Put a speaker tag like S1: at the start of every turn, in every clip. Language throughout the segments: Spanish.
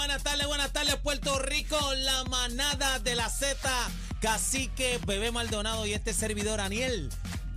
S1: buenas tardes, buenas tardes, Puerto Rico, la manada de la Z, Cacique, Bebé Maldonado y este servidor, Aniel.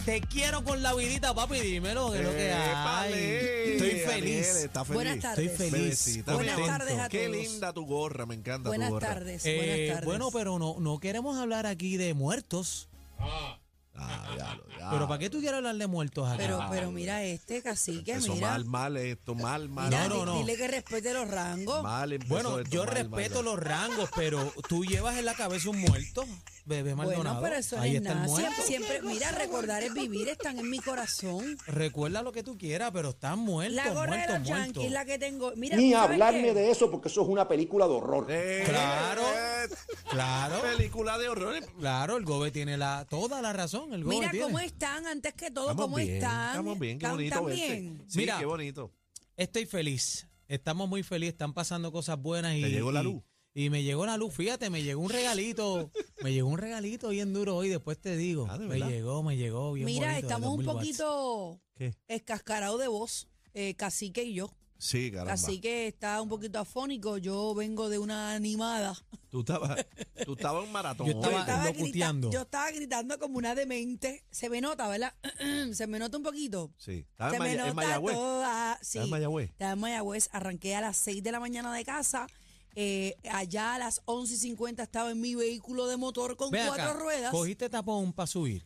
S1: Te quiero con la vidita, papi, dímelo, que lo que hay. Estoy feliz.
S2: está feliz.
S3: Buenas tardes.
S1: Estoy feliz.
S2: Bebecita,
S3: Buenas
S2: contento.
S3: tardes a
S2: Qué
S3: todos.
S2: linda tu gorra, me encanta tu
S3: Buenas
S2: gorra.
S3: tardes,
S1: Eh,
S3: buenas tardes.
S1: bueno, pero no, no queremos hablar aquí de muertos.
S2: Ah, ya lo- ya.
S1: Pero ¿para qué tú quieres hablar de muertos acá?
S3: Pero, pero mira este cacique,
S2: Eso
S3: mira.
S2: mal, mal esto, mal, mal.
S3: Mira,
S1: No, no, no.
S3: dile que respete los rangos.
S2: Mal empezó
S1: bueno,
S2: esto,
S1: yo
S2: mal,
S1: respeto
S2: mal.
S1: los rangos, pero tú llevas en la cabeza un muerto, Bebé Maldonado.
S3: Bueno, pero eso
S1: Ahí
S3: no es
S1: está el
S3: nada.
S1: muerto.
S3: Siempre, siempre- mira, recordar es vivir, están en mi corazón.
S1: Recuerda lo que tú quieras, pero estás muerto,
S3: La gorra
S1: muerto,
S3: de los. Yankees, la que tengo. Mira,
S4: Ni
S3: ¿tú sabes
S4: hablarme
S3: qué?
S4: de eso porque eso es una película de horror.
S2: Eh,
S1: Claro.
S2: eh,
S1: Claro,
S2: Película de horror.
S1: claro, el Gobe tiene la, toda la razón. El
S3: Mira
S1: tiene.
S3: cómo están, antes que todo,
S2: Estamos
S3: cómo
S2: bien,
S3: están.
S2: estamos bien, qué
S3: ¿Están-
S2: bonito
S3: bien?
S2: Sí,
S1: Mira.
S2: qué bonito.
S1: Estoy feliz. Estamos muy felices, están pasando cosas buenas y.
S2: ¿Te llegó la luz?
S1: Y me llegó la luz, fíjate, me llegó un regalito, me llegó un regalito bien duro hoy, después te digo.
S2: Ah, ¿de
S1: me llegó, me llegó bien
S3: Mira,
S1: bonito,
S3: estamos un
S1: 2000 watts.
S3: poquito
S2: ¿Qué?
S3: escascarados de voz, eh, Cacique y yo.
S2: Sí, caramba.
S3: Así que está un poquito afónico. Yo vengo de una animada.
S2: Tú estabas, tú estabas en maratón.
S1: Yo estaba-
S3: Estaba grita- yo estaba gritando como una demente. Se me nota, ¿verdad? Se me nota un poquito.
S2: Sí. Estaba
S3: Se
S2: en,
S3: me
S2: Maya- en
S3: nota
S2: Mayagüez.
S3: toda. Sí.
S2: en Mayagüez?
S3: Estaba en Mayagüez. Arranqué a las 6 de la mañana de casa. Eh, allá a las 11 y 50 estaba en mi vehículo de motor con
S1: Ve
S3: cuatro
S1: acá,
S3: ruedas.
S1: cogiste tapón para subir,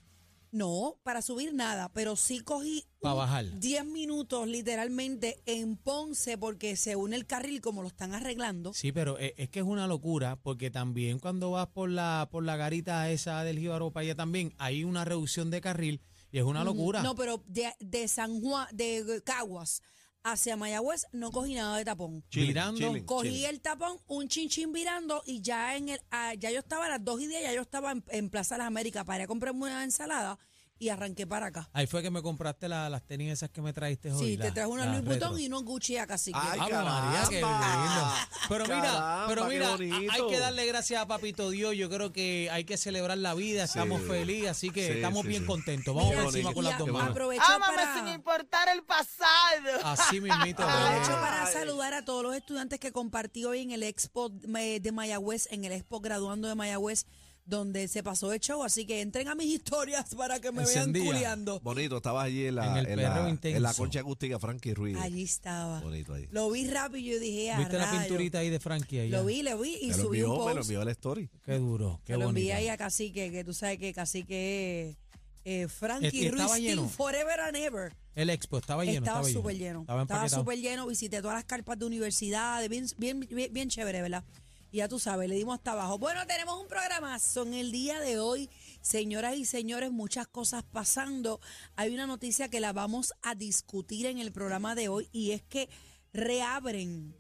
S3: No, para subir nada, pero sí cogí
S1: para bajar.
S3: 10 minutos literalmente en Ponce porque se une el carril como lo están arreglando.
S1: Sí, pero e- es, que es una locura, porque también cuando vas por la por la garita esa del Jíbaro para allá también, hay una reducción de carril y es una locura.
S3: No, pero de, de San Juan, de Caguas hacia Mayagüez no cogí nada de tapón.
S2: Chilling,
S3: Cogí
S2: chilling.
S3: el tapón, un chinchín virando y ya en el ah, ya yo estaba a las 2 y 10, ya yo estaba en, en Plaza de las Américas para ir a comprarme una ensalada y arranqué para acá.
S1: Ahí fue que me compraste la- las tenis esas que me traíste hoy.
S3: Sí, te traje una
S1: la
S3: Louis Vuitton y unos Gucci acá, así que.
S2: Ay,
S1: Ave María, qué
S2: caramba.
S1: lindo. Pero mira,
S2: Caramba,
S1: pero
S2: qué
S1: mira, hay que darle gracias a Papito Dios. Yo creo que hay que celebrar la vida. Estamos
S2: Sí.
S1: felices, así que
S2: Sí,
S1: estamos
S2: sí,
S1: bien
S2: sí.
S1: contentos. Vamos
S3: Mira,
S1: por encima
S2: bonito.
S1: con
S3: y
S1: las dos manos.
S3: aprovecho
S5: Ámame
S3: para,
S5: sin importar el pasado.
S1: Así mismito.
S3: aprovecho
S1: bebé.
S3: para saludar a todos los estudiantes que compartí hoy en el Expo de de Mayagüez, en el Expo Graduando de Mayagüez, donde se pasó el show. Así que entren a mis historias para que me vean culiando.
S2: Bonito, estabas allí en la,
S1: En el
S2: en la, en la concha acústica Frankie Ruiz.
S3: Allí estaba.
S2: Bonito ahí.
S3: Lo vi rápido y yo dije, a
S1: ¿Viste la pinturita ahí de Frankie? Ahí,
S3: Lo vi, lo vi y
S2: Me lo
S3: subí
S2: envió,
S3: un
S2: me lo
S3: post.
S2: envió el story.
S1: Qué duro, qué
S3: Se lo envié ahí a Cacique, que tú sabes que Cacique es eh, Frankie
S1: Este,
S3: Ruiz
S1: lleno.
S3: Forever and Ever.
S1: El expo estaba lleno.
S3: estaba
S1: Estaba
S3: súper lleno.
S1: Estaba
S3: súper lleno. Visité todas las carpas de universidades. Bien, bien, bien, bien chévere, ¿verdad? Y ya tú sabes, le dimos hasta abajo. Bueno, tenemos un programazo en el día de hoy. Señoras y señores, muchas cosas pasando. Hay una noticia que la vamos a discutir en el programa de hoy y es que reabren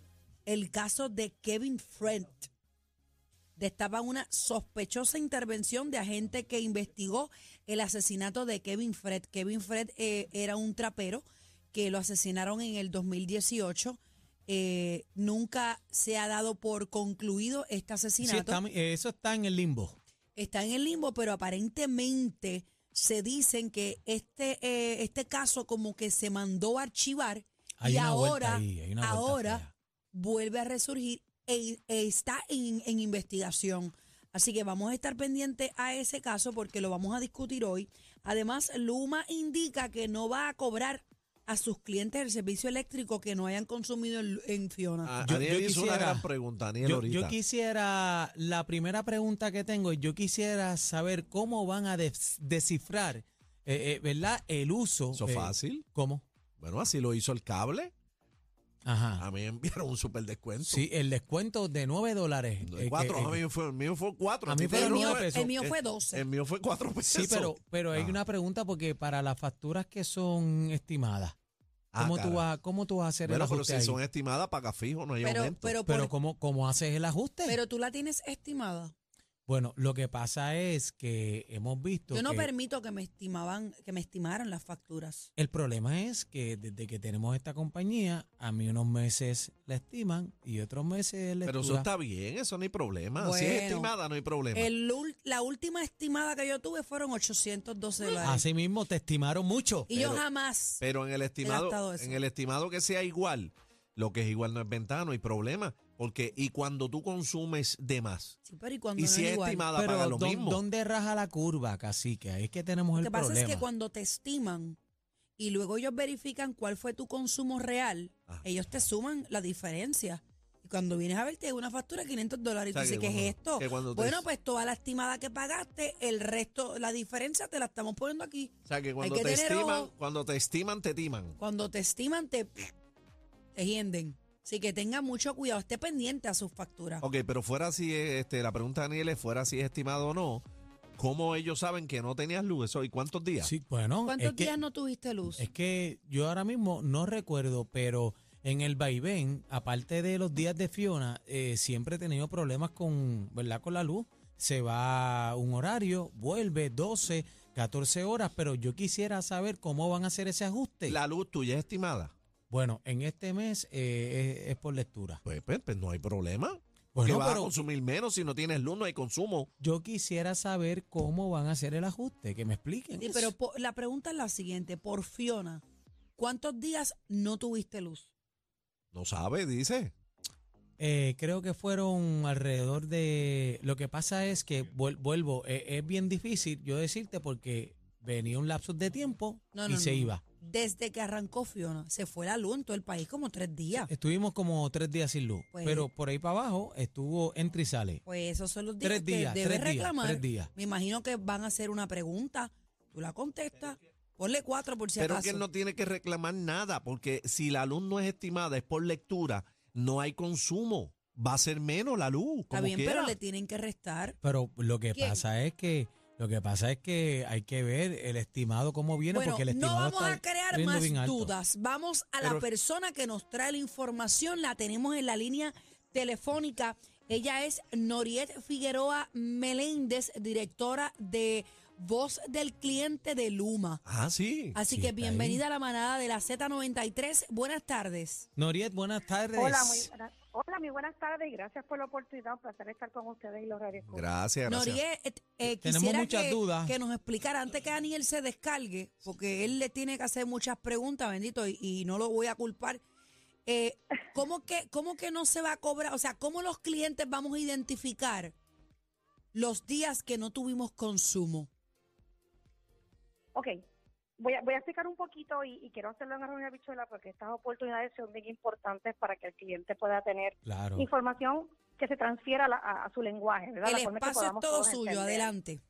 S3: el caso de Kevin Friend. Destapan una sospechosa intervención de agente que investigó el asesinato de Kevin Fred. Kevin Fred eh, era un trapero que lo asesinaron en el 2018. Eh, nunca se ha dado por concluido este
S1: Sí,
S3: asesinato.
S1: está- eh, eso está en el limbo.
S3: está en el limbo, pero aparentemente se dicen que este, eh, este caso como que se mandó a archivar
S1: Hay
S3: y ahora,
S1: ahí,
S3: ahora vuelve a resurgir e, e está en, en investigación. Así que vamos a estar pendientes a ese caso porque lo vamos a discutir hoy. Además, Luma indica que no va a cobrar a sus clientes del servicio eléctrico que no hayan consumido en, en Fiona?
S2: A-
S1: Yo-
S2: Aniel
S1: yo
S2: hizo una
S1: quisiera-
S2: gran pregunta, Daniel,
S1: Yo,
S2: ahorita.
S1: yo quisiera, la primera pregunta que tengo, yo quisiera saber cómo van a des- descifrar, eh, eh, ¿verdad? El uso.
S2: Eso
S1: eh,
S2: fácil.
S1: ¿Cómo?
S2: Bueno, así lo hizo el cable.
S1: Ajá.
S2: A mí me enviaron un super descuento.
S1: Sí, el descuento de 9 dólares.
S2: De
S1: eh,
S2: cuatro,
S1: que-
S2: a mí fue, el mío fue cuatro.
S1: A mí fue
S3: el, mío,
S1: pesos.
S3: el mío fue
S2: El,
S3: 12.
S2: el mío fue cuatro pesos.
S1: Sí, pero, pero hay
S2: Ah.
S1: una pregunta porque para las facturas que son estimadas,
S2: Ah,
S1: ¿cómo, tú vas, ¿cómo tú vas a hacer
S2: Bueno,
S1: el
S2: pero
S1: ajuste
S2: si
S1: ahí?
S2: son estimadas, paga fijo, no hay
S3: pero,
S2: aumento.
S3: pero,
S1: Pero
S3: por-
S1: ¿cómo, ¿cómo haces el ajuste?
S3: pero tú la tienes estimada.
S1: Bueno, lo que pasa es que hemos visto
S3: Yo no
S1: que
S3: permito que me estimaban, que me estimaran las facturas.
S1: el problema es que desde que tenemos esta compañía, a mí unos meses la estiman y otros meses la
S2: Pero eso está bien, eso no hay problema. si es
S3: Bueno,
S2: estimada, no hay problema.
S3: El la última estimada que yo tuve fueron 812 dólares.
S1: Así mismo te estimaron mucho.
S3: y yo jamás.
S2: Pero en el estimado, en el estimado que sea igual, lo que es igual no es ventaja, no hay problema. Porque, y cuando tú consumes de más,
S3: Sí, pero y cuando
S2: y
S3: no
S2: si es
S3: igual?
S2: estimada,
S1: Pero
S2: paga lo
S1: ¿dó-
S2: mismo.
S1: ¿dónde raja la curva, cacique? Ahí es que tenemos
S3: Lo
S1: el
S3: que pasa
S1: problema.
S3: es que cuando te estiman y luego ellos verifican cuál fue tu consumo real,
S2: Ah.
S3: ellos te suman la diferencia. Y cuando vienes a verte una factura de 500 dólares y
S2: O sea,
S3: tú dices,
S2: que
S3: ¿qué es esto?
S2: que te-
S3: Bueno, pues toda la estimada que pagaste, el resto, la diferencia te la estamos poniendo aquí.
S2: O sea, que cuando
S3: que
S2: te estiman,
S3: ojo.
S2: cuando te estiman, te timan.
S3: Cuando te estiman, te, te hienden. Así que tengan mucho cuidado, esté pendiente a sus facturas.
S2: Ok, pero fuera si, es, este, la pregunta de Daniel es, fuera si es estimado o no, ¿cómo ellos saben que no tenías luz? Eso, ¿Y cuántos días?
S1: Sí, bueno,
S3: ¿Cuántos
S1: es que,
S3: días no tuviste luz?
S1: es que yo ahora mismo no recuerdo, pero en el vaivén, aparte de los días de Fiona, eh, siempre he tenido problemas con, ¿verdad? con la luz. Se va un horario, vuelve 12, 14 horas, pero yo quisiera saber cómo van a hacer ese ajuste.
S2: La luz tuya es estimada.
S1: Bueno, en este mes eh, es, es por lectura.
S2: Pues, pues, pues no hay problema.
S1: Bueno,
S2: Porque vas a consumir menos si no tienes luz, no hay consumo.
S1: Yo quisiera saber cómo van a hacer el ajuste, que me expliquen.
S3: Sí,
S1: eso.
S3: pero la pregunta es la siguiente, por Fiona, ¿cuántos días no tuviste luz?
S2: No sabe, dice.
S1: Eh, creo que fueron alrededor de... Lo que pasa es que, vuel- vuelvo, eh, es bien difícil yo decirte porque venía un lapsus de tiempo
S3: No,
S1: y
S3: no,
S1: se
S3: no.
S1: iba.
S3: Desde que arrancó Fiona, se fue la luz en todo el país como tres días.
S1: Estuvimos como tres días sin luz,
S3: Pues-
S1: pero por ahí para abajo estuvo entra y sale.
S3: Pues esos son los días
S1: Tres
S3: que
S1: días,
S3: debes
S1: tres días,
S3: reclamar.
S1: tres días.
S3: Me imagino que van a hacer una pregunta, tú la contestas, ponle cuatro por si
S2: Pero
S3: acaso.
S2: que él no tiene que reclamar nada, porque si la luz no es estimada, es por lectura, no hay consumo. Va a ser menos la luz.
S3: Está
S2: como
S3: bien,
S2: quiera.
S3: pero le tienen que restar.
S1: Pero lo que
S3: ¿Quién?
S1: pasa es que... Lo que pasa es que hay que ver el estimado cómo viene,
S3: Bueno,
S1: porque el
S3: no
S1: estimado
S3: vamos
S1: está
S3: a crear más dudas. Vamos a la persona que nos trae la información. La tenemos en la línea telefónica. Ella es Noriet Figueroa Meléndez, directora de Voz del Cliente de Luma.
S2: Ah, sí.
S3: Así
S1: Sí,
S3: que
S1: ahí.
S3: bienvenida a la manada de la Z93. Buenas tardes.
S1: Noriet, buenas tardes.
S6: Hola, muy buenas, hola, muy buenas tardes y gracias por la oportunidad. Un placer estar con ustedes y los radioescuchas.
S2: Gracias, gracias.
S3: Noriet, eh, eh,
S1: Tenemos
S3: quisiera
S1: muchas
S3: que,
S1: dudas.
S3: que nos explicara antes que Daniel se descargue, porque él le tiene que hacer muchas preguntas, bendito, y, y no lo voy a culpar. Eh, ¿cómo, que, ¿Cómo que no se va a cobrar? O sea, ¿cómo los clientes vamos a identificar los días que no tuvimos consumo?
S6: Ok, voy a, voy a explicar un poquito y, y quiero hacerlo en Arroyo Bichuela porque estas oportunidades son bien importantes para que el cliente pueda tener
S1: Claro.
S6: información que se transfiera a, la- a- a su lenguaje. ¿verdad?
S3: El
S6: La forma que
S3: espacio es todo suyo,
S6: entender.
S3: adelante.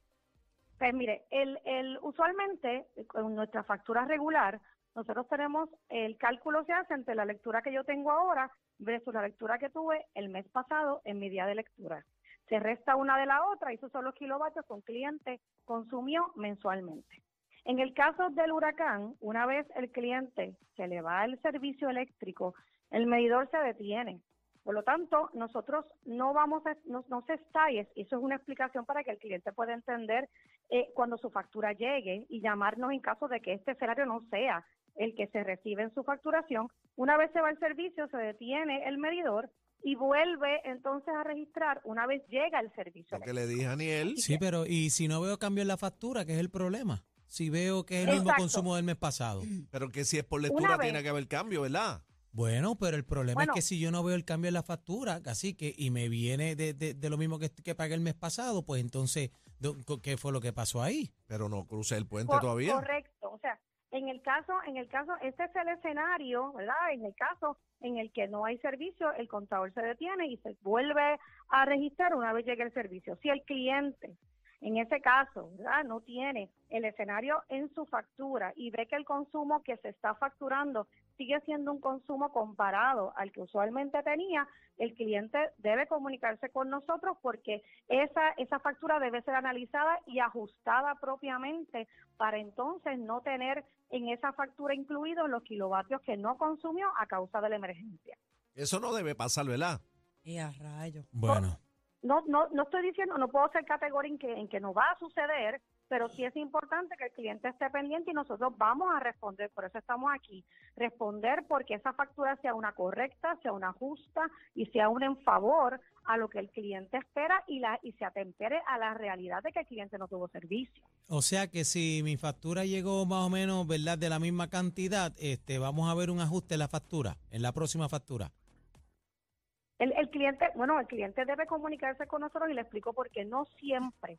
S6: Pues mire, el, el, usualmente con nuestra factura regular, nosotros tenemos, el cálculo se hace entre la lectura que yo tengo ahora versus la lectura que tuve el mes pasado en mi día de lectura. Se resta una de la otra y esos son los kilovatios que un cliente consumió mensualmente. En el caso del huracán, una vez el cliente se le va el servicio eléctrico, el medidor se detiene. Por lo tanto, nosotros no vamos a, no, no se estalles, y eso es una explicación para que el cliente pueda entender eh, cuando su factura llegue y llamarnos en caso de que este escenario no sea el que se recibe en su facturación. Una vez se va el servicio, se detiene el medidor y vuelve entonces a registrar una vez llega el servicio.
S2: Lo que le dije a Aniel.
S1: Sí, pero ¿y si no veo cambio en la factura, que es el problema? Si veo que es el mismo
S6: Exacto.
S1: consumo del mes pasado.
S2: Pero que si es por
S6: Una
S2: lectura
S6: vez.
S2: tiene que haber cambio, ¿verdad?
S1: Bueno, pero el problema
S6: Bueno.
S1: es que si yo no veo el cambio en la factura, así que y me viene de, de- de lo mismo que, que pagué el mes pasado, pues entonces, do- ¿qué fue lo que pasó ahí?
S2: Pero no cruce el puente
S6: Cor-
S2: todavía.
S6: Correcto. O sea, En el caso, en el caso, este es el escenario, ¿verdad? En el caso en el que no hay servicio, el contador se detiene y se vuelve a registrar una vez llegue el servicio. Si el cliente en ese caso, ¿verdad? No tiene el escenario en su factura y ve que el consumo que se está facturando sigue siendo un consumo comparado al que usualmente tenía, el cliente debe comunicarse con nosotros porque esa, esa factura debe ser analizada y ajustada propiamente para entonces no tener en esa factura incluidos los kilovatios que no consumió a causa de la emergencia.
S2: Eso no debe pasar, ¿verdad?
S3: Y a rayo.
S1: Bueno.
S6: No, no, no estoy diciendo, no puedo ser categórico en que, en que no va a suceder, pero sí es importante que el cliente esté pendiente y nosotros vamos a responder, por eso estamos aquí, responder porque esa factura sea una correcta, sea una justa y sea una en favor a lo que el cliente espera y la y se atempere a la realidad de que el cliente no tuvo servicio.
S1: O sea que si mi factura llegó más o menos, ¿verdad?, de la misma cantidad, este, vamos a ver un ajuste en la factura, en la próxima factura.
S6: El, el cliente, bueno, el cliente debe comunicarse con nosotros y le explico por qué no siempre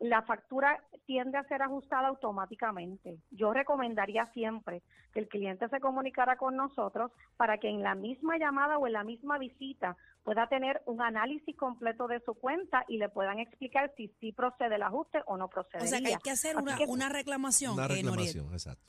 S6: la factura tiende a ser ajustada automáticamente. Yo recomendaría siempre que el cliente se comunicara con nosotros para que en la misma llamada o en la misma visita pueda tener un análisis completo de su cuenta y le puedan explicar si sí procede el ajuste o no procede.
S3: O sea, que hay que hacer una, una reclamación.
S2: Una
S3: eh,
S2: reclamación, exacto.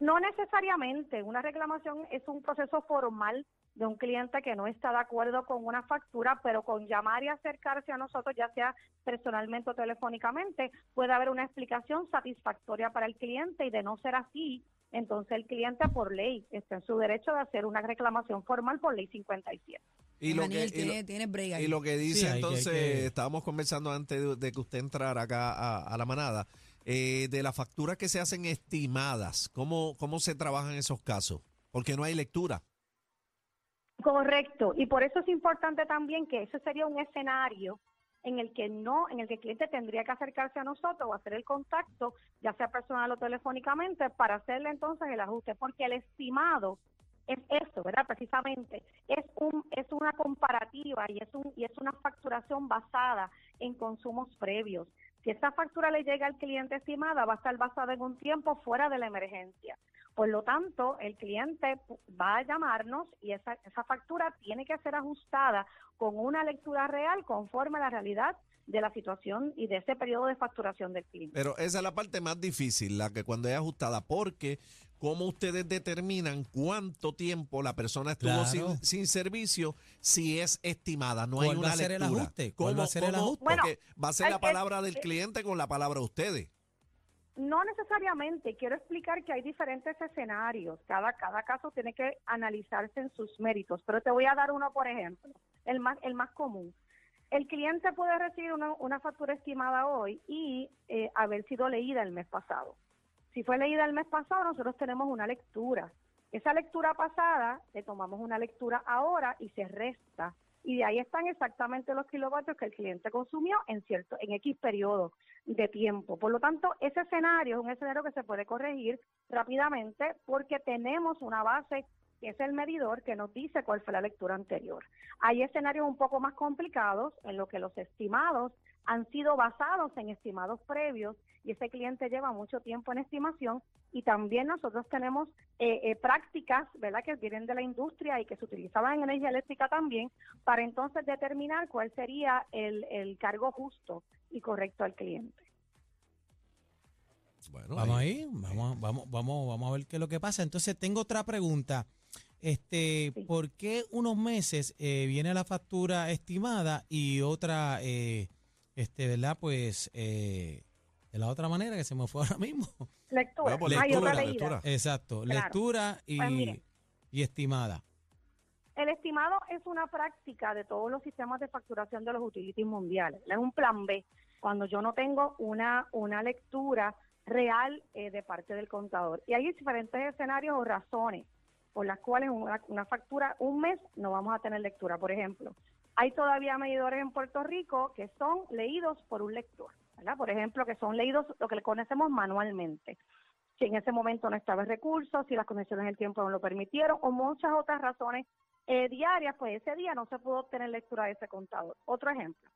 S6: No necesariamente, una reclamación es un proceso formal de un cliente que no está de acuerdo con una factura, pero con llamar y acercarse a nosotros, ya sea personalmente o telefónicamente, puede haber una explicación satisfactoria para el cliente y de no ser así, entonces el cliente por ley está en su derecho de hacer una reclamación formal por ley 57.
S2: Y lo, que, lo,
S3: tiene, ahí.
S2: y lo que dice
S1: Sí, hay que- hay
S2: entonces,
S1: que-
S2: estábamos conversando antes de, de que usted entrara acá a, a la manada, eh, de las facturas que se hacen estimadas, ¿cómo, ¿cómo se trabajan esos casos? Porque no hay lectura.
S6: Correcto, y por eso es importante también que ese sería un escenario en el que no, en el que el cliente tendría que acercarse a nosotros o hacer el contacto, ya sea personal o telefónicamente, para hacerle entonces el ajuste, porque el estimado es eso, ¿verdad? Precisamente es un es una comparativa y es un y es una facturación basada en consumos previos. Si esa factura le llega al cliente estimada, va a estar basada en un tiempo fuera de la emergencia. Por lo tanto, el cliente pu- va a llamarnos y esa, esa factura tiene que ser ajustada con una lectura real conforme a la realidad de la situación y de ese periodo de facturación del cliente.
S2: Pero esa es la parte más difícil, la que cuando es ajustada, porque cómo ustedes determinan cuánto tiempo la persona estuvo
S1: Claro.
S2: sin, sin servicio si es estimada, no hay
S1: ¿Cuál va
S2: una
S1: a ser el
S2: lectura.
S1: ajuste? ¿Cuál
S2: ¿Cómo-
S1: va a ser el
S2: cómo-
S1: ajuste?
S2: Porque va a ser la palabra del cliente con la palabra de ustedes.
S6: No necesariamente, quiero explicar que hay diferentes escenarios, cada, cada caso tiene que analizarse en sus méritos, pero te voy a dar uno, por ejemplo, el más, el más común. El cliente puede recibir una, una factura estimada hoy y eh, haber sido leída el mes pasado. Si fue leída el mes pasado, nosotros tenemos una lectura. Esa lectura pasada, le tomamos una lectura ahora y se resta. Y de ahí están exactamente los kilovatios que el cliente consumió en cierto, en X periodo de tiempo. Por lo tanto, ese escenario es un escenario que se puede corregir rápidamente porque tenemos una base que es el medidor que nos dice cuál fue la lectura anterior. Hay escenarios un poco más complicados en los que los estimados han sido basados en estimados previos y ese cliente lleva mucho tiempo en estimación y también nosotros tenemos eh, eh, prácticas, ¿verdad?, que vienen de la industria y que se utilizaban en energía eléctrica también para entonces determinar cuál sería el, el cargo justo y correcto al cliente.
S2: Bueno,
S1: Vamos ahí, vamos, vamos, vamos, vamos a ver qué es lo que pasa. Entonces tengo otra pregunta. Este,
S6: Sí.
S1: ¿por qué unos meses eh, viene la factura estimada y otra, eh, este, verdad? Pues eh, de la otra manera que se me fue ahora mismo.
S6: Lectura.
S2: Bueno, pues
S6: Hay
S2: lectura,
S6: otra
S2: lectura.
S1: Exacto,
S6: Claro.
S1: lectura y,
S6: Pues mire.
S1: y estimada.
S6: El estimado es una práctica de todos los sistemas de facturación de los utilities mundiales. Es un plan B cuando yo no tengo una, una lectura real eh, de parte del contador. Y hay diferentes escenarios o razones por las cuales una, una factura, un mes, no vamos a tener lectura. Por ejemplo, hay todavía medidores en Puerto Rico que son leídos por un lector, ¿verdad? Por ejemplo, que son leídos lo que le conocemos manualmente. Si en ese momento no estaba el recurso, si las condiciones del tiempo no lo permitieron, o muchas otras razones eh, diarias, pues ese día no se pudo obtener lectura de ese contador. Otro ejemplo,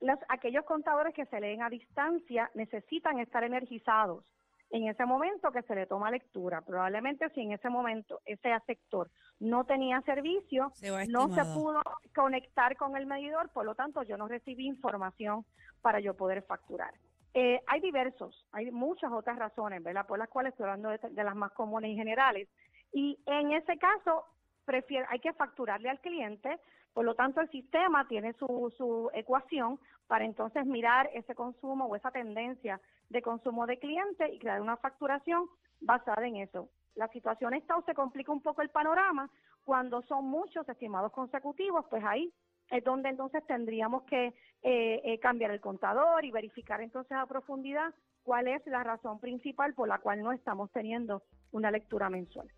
S6: los, aquellos contadores que se leen a distancia necesitan estar energizados en ese momento que se le toma lectura. Probablemente si en ese momento ese sector no tenía servicio,
S3: Se
S6: no se pudo conectar con el medidor, por lo tanto yo no recibí información para yo poder facturar. Eh, hay diversos, hay muchas otras razones, ¿verdad? Por las cuales estoy hablando de, de las más comunes y generales. Y en ese caso, prefiero, hay que facturarle al cliente, por lo tanto el sistema tiene su, su ecuación para entonces mirar ese consumo o esa tendencia de consumo de cliente y crear una facturación basada en eso. La situación está o se complica un poco el panorama cuando son muchos estimados consecutivos, pues ahí es donde entonces tendríamos que eh, eh, cambiar el contador y verificar entonces a profundidad cuál es la razón principal por la cual no estamos teniendo una lectura mensual.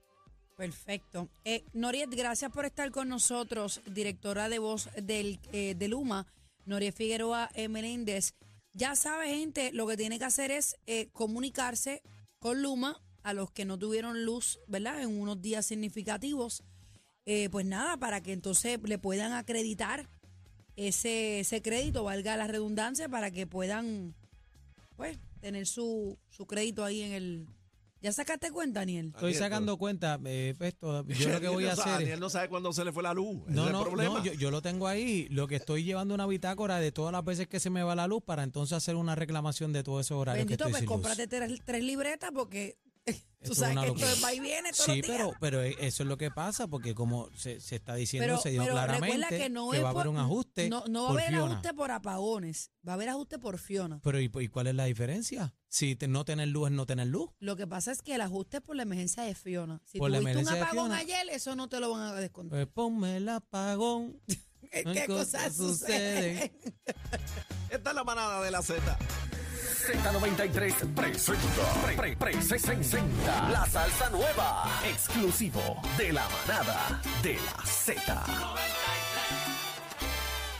S3: Perfecto. Eh, Noriet, gracias por estar con nosotros, directora de voz del, eh, de Luma, Noriet Figueroa eh, Meléndez. Ya sabe, gente, lo que tiene que hacer es eh, comunicarse con Luma a los que no tuvieron luz, ¿verdad? En unos días significativos. Eh, pues nada, para que entonces le puedan acreditar ese, ese crédito, valga la redundancia, para que puedan, pues, tener su, su crédito ahí en el... ¿Ya sacaste cuenta, Daniel?
S1: Estoy
S2: Daniel,
S1: sacando cuenta, eh, esto, yo lo que voy a
S2: Daniel
S1: hacer es...
S2: Daniel no sabe cuándo se le fue la luz. ese
S1: No,
S2: es el
S1: no,
S2: problema.
S1: no, yo, yo lo tengo ahí. Lo que estoy llevando una bitácora de todas las veces que se me va la luz para entonces hacer una reclamación de todos esos horarios
S3: Bendito,
S1: que
S3: pues
S1: estoy sin luz.
S3: cómprate tres, tres libretas porque tú sabes
S1: una
S3: que esto es va y viene todos
S1: Sí,
S3: los días.
S1: pero, pero eso es lo que pasa, porque como se, se está diciendo,
S3: Pero-
S1: se
S3: pero recuerda
S1: claramente
S3: que no
S1: que
S3: es
S1: va a haber
S3: por-
S1: un ajuste
S3: No, no va a
S1: por
S3: haber
S1: Fiona.
S3: ajuste por apagones, va a haber ajuste por Fiona.
S1: Pero ¿y, y cuál es la diferencia? Si te- no tener luz es no tener luz.
S3: Lo que pasa es que el ajuste es por la emergencia de Fiona. Si
S1: Por la
S3: tuviste un
S1: emergencia de
S3: apagón
S1: Fiona.
S3: ayer, eso no te lo van a descontar.
S1: Pues ponme el apagón.
S3: ¿Qué cosas suceden?
S2: Esta es la manada de la Z.
S7: Z93 presenta, pre, pre, pre, se, se, senta, la salsa nueva, exclusivo de la manada de la Z.